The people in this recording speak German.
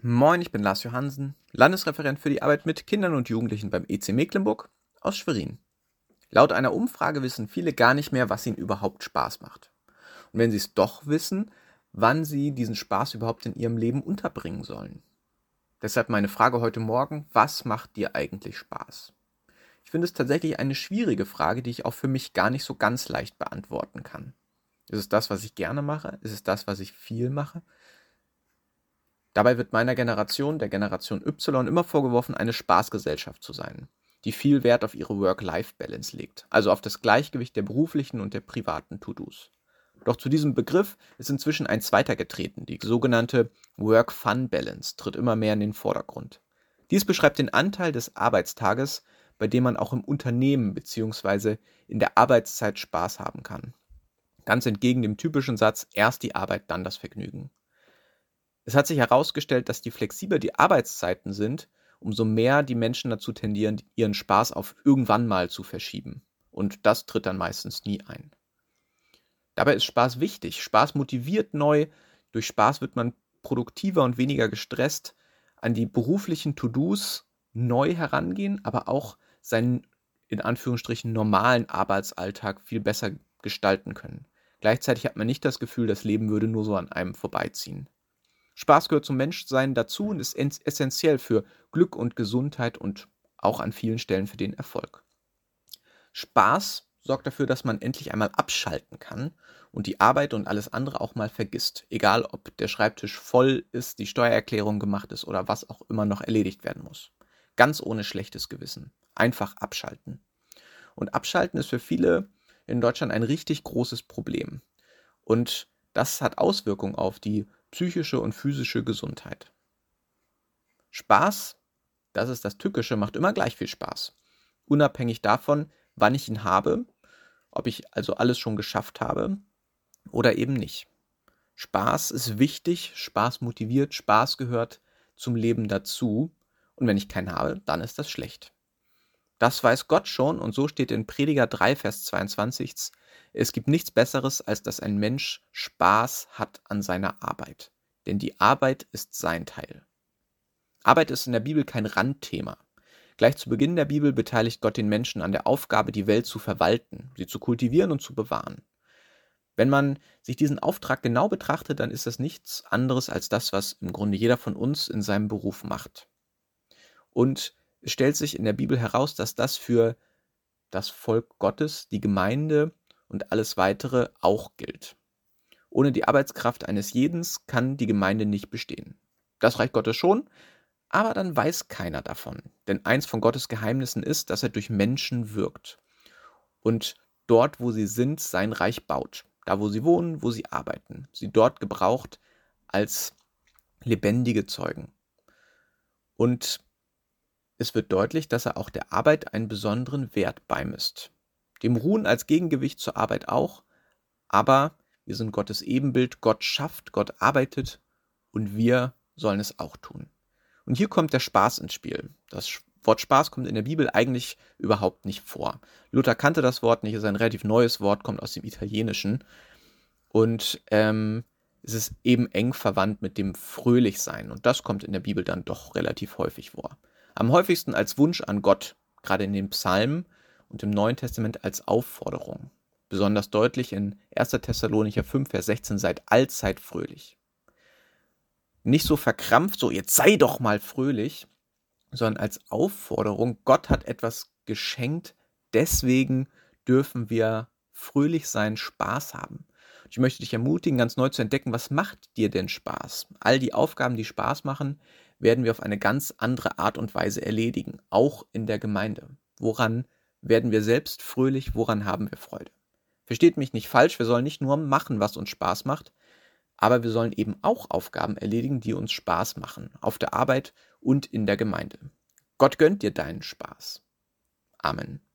Moin, ich bin Lars Johansen, Landesreferent für die Arbeit mit Kindern und Jugendlichen beim EC Mecklenburg aus Schwerin. Laut einer Umfrage wissen viele gar nicht mehr, was ihnen überhaupt Spaß macht. Und wenn sie es doch wissen, wann sie diesen Spaß überhaupt in ihrem Leben unterbringen sollen. Deshalb meine Frage heute Morgen, was macht dir eigentlich Spaß? Ich finde es tatsächlich eine schwierige Frage, die ich auch für mich gar nicht so ganz leicht beantworten kann. Ist es das, was ich gerne mache? Ist es das, was ich viel mache? Dabei wird meiner Generation, der Generation Y, immer vorgeworfen, eine Spaßgesellschaft zu sein, die viel Wert auf ihre Work-Life-Balance legt, also auf das Gleichgewicht der beruflichen und der privaten To-Dos. Doch zu diesem Begriff ist inzwischen ein zweiter getreten, die sogenannte Work-Fun-Balance tritt immer mehr in den Vordergrund. Dies beschreibt den Anteil des Arbeitstages, bei dem man auch im Unternehmen bzw. in der Arbeitszeit Spaß haben kann. Ganz entgegen dem typischen Satz erst die Arbeit, dann das Vergnügen. Es hat sich herausgestellt, dass je flexibler die Arbeitszeiten sind, umso mehr die Menschen dazu tendieren, ihren Spaß auf irgendwann mal zu verschieben. Und das tritt dann meistens nie ein. Dabei ist Spaß wichtig. Spaß motiviert neu. Durch Spaß wird man produktiver und weniger gestresst, an die beruflichen To-Dos neu herangehen, aber auch seinen in Anführungsstrichen normalen Arbeitsalltag viel besser gestalten können. Gleichzeitig hat man nicht das Gefühl, das Leben würde nur so an einem vorbeiziehen. Spaß gehört zum Menschsein dazu und ist essentiell für Glück und Gesundheit und auch an vielen Stellen für den Erfolg. Spaß sorgt dafür, dass man endlich einmal abschalten kann und die Arbeit und alles andere auch mal vergisst. Egal, ob der Schreibtisch voll ist, die Steuererklärung gemacht ist oder was auch immer noch erledigt werden muss. Ganz ohne schlechtes Gewissen. Einfach abschalten. Und abschalten ist für viele in Deutschland ein richtig großes Problem. Und das hat Auswirkungen auf die psychische und physische Gesundheit. Spaß, das ist das Tückische, macht immer gleich viel Spaß. Unabhängig davon, wann ich ihn habe, ob ich also alles schon geschafft habe oder eben nicht. Spaß ist wichtig, Spaß motiviert, Spaß gehört zum Leben dazu. Und wenn ich keinen habe, dann ist das schlecht. Das weiß Gott schon und so steht in Prediger 3, Vers 22, es gibt nichts Besseres, als dass ein Mensch Spaß hat an seiner Arbeit, denn die Arbeit ist sein Teil. Arbeit ist in der Bibel kein Randthema. Gleich zu Beginn der Bibel beteiligt Gott den Menschen an der Aufgabe, die Welt zu verwalten, sie zu kultivieren und zu bewahren. Wenn man sich diesen Auftrag genau betrachtet, dann ist das nichts anderes als das, was im Grunde jeder von uns in seinem Beruf macht. Und stellt sich in der Bibel heraus, dass das für das Volk Gottes, die Gemeinde, und alles weitere auch gilt. Ohne die Arbeitskraft eines jeden kann die Gemeinde nicht bestehen. Das Reich Gottes schon, aber dann weiß keiner davon. Denn eins von Gottes Geheimnissen ist, dass er durch Menschen wirkt und dort, wo sie sind, sein Reich baut. Da, wo sie wohnen, wo sie arbeiten. Sie dort gebraucht als lebendige Zeugen. Und es wird deutlich, dass er auch der Arbeit einen besonderen Wert beimisst. Dem Ruhen als Gegengewicht zur Arbeit auch, aber wir sind Gottes Ebenbild, Gott schafft, Gott arbeitet und wir sollen es auch tun. Und hier kommt der Spaß ins Spiel. Das Wort Spaß kommt in der Bibel eigentlich überhaupt nicht vor. Luther kannte das Wort nicht, es ist ein relativ neues Wort, kommt aus dem Italienischen. Und ähm, es ist eben eng verwandt mit dem Fröhlichsein. Und das kommt in der Bibel dann doch relativ häufig vor. Am häufigsten als Wunsch an Gott, gerade in den Psalmen und im Neuen Testament als Aufforderung. Besonders deutlich in 1. Thessalonicher 5, Vers 16, seid allzeit fröhlich. Nicht so verkrampft, so jetzt sei doch mal fröhlich, sondern als Aufforderung, Gott hat etwas geschenkt, deswegen dürfen wir fröhlich sein, Spaß haben. Ich möchte dich ermutigen, ganz neu zu entdecken, was macht dir denn Spaß? All die Aufgaben, die Spaß machen, werden wir auf eine ganz andere Art und Weise erledigen, auch in der Gemeinde. Woran werden wir selbst fröhlich, woran haben wir Freude. Versteht mich nicht falsch, wir sollen nicht nur machen, was uns Spaß macht, aber wir sollen eben auch Aufgaben erledigen, die uns Spaß machen, auf der Arbeit und in der Gemeinde. Gott gönnt dir deinen Spaß. Amen.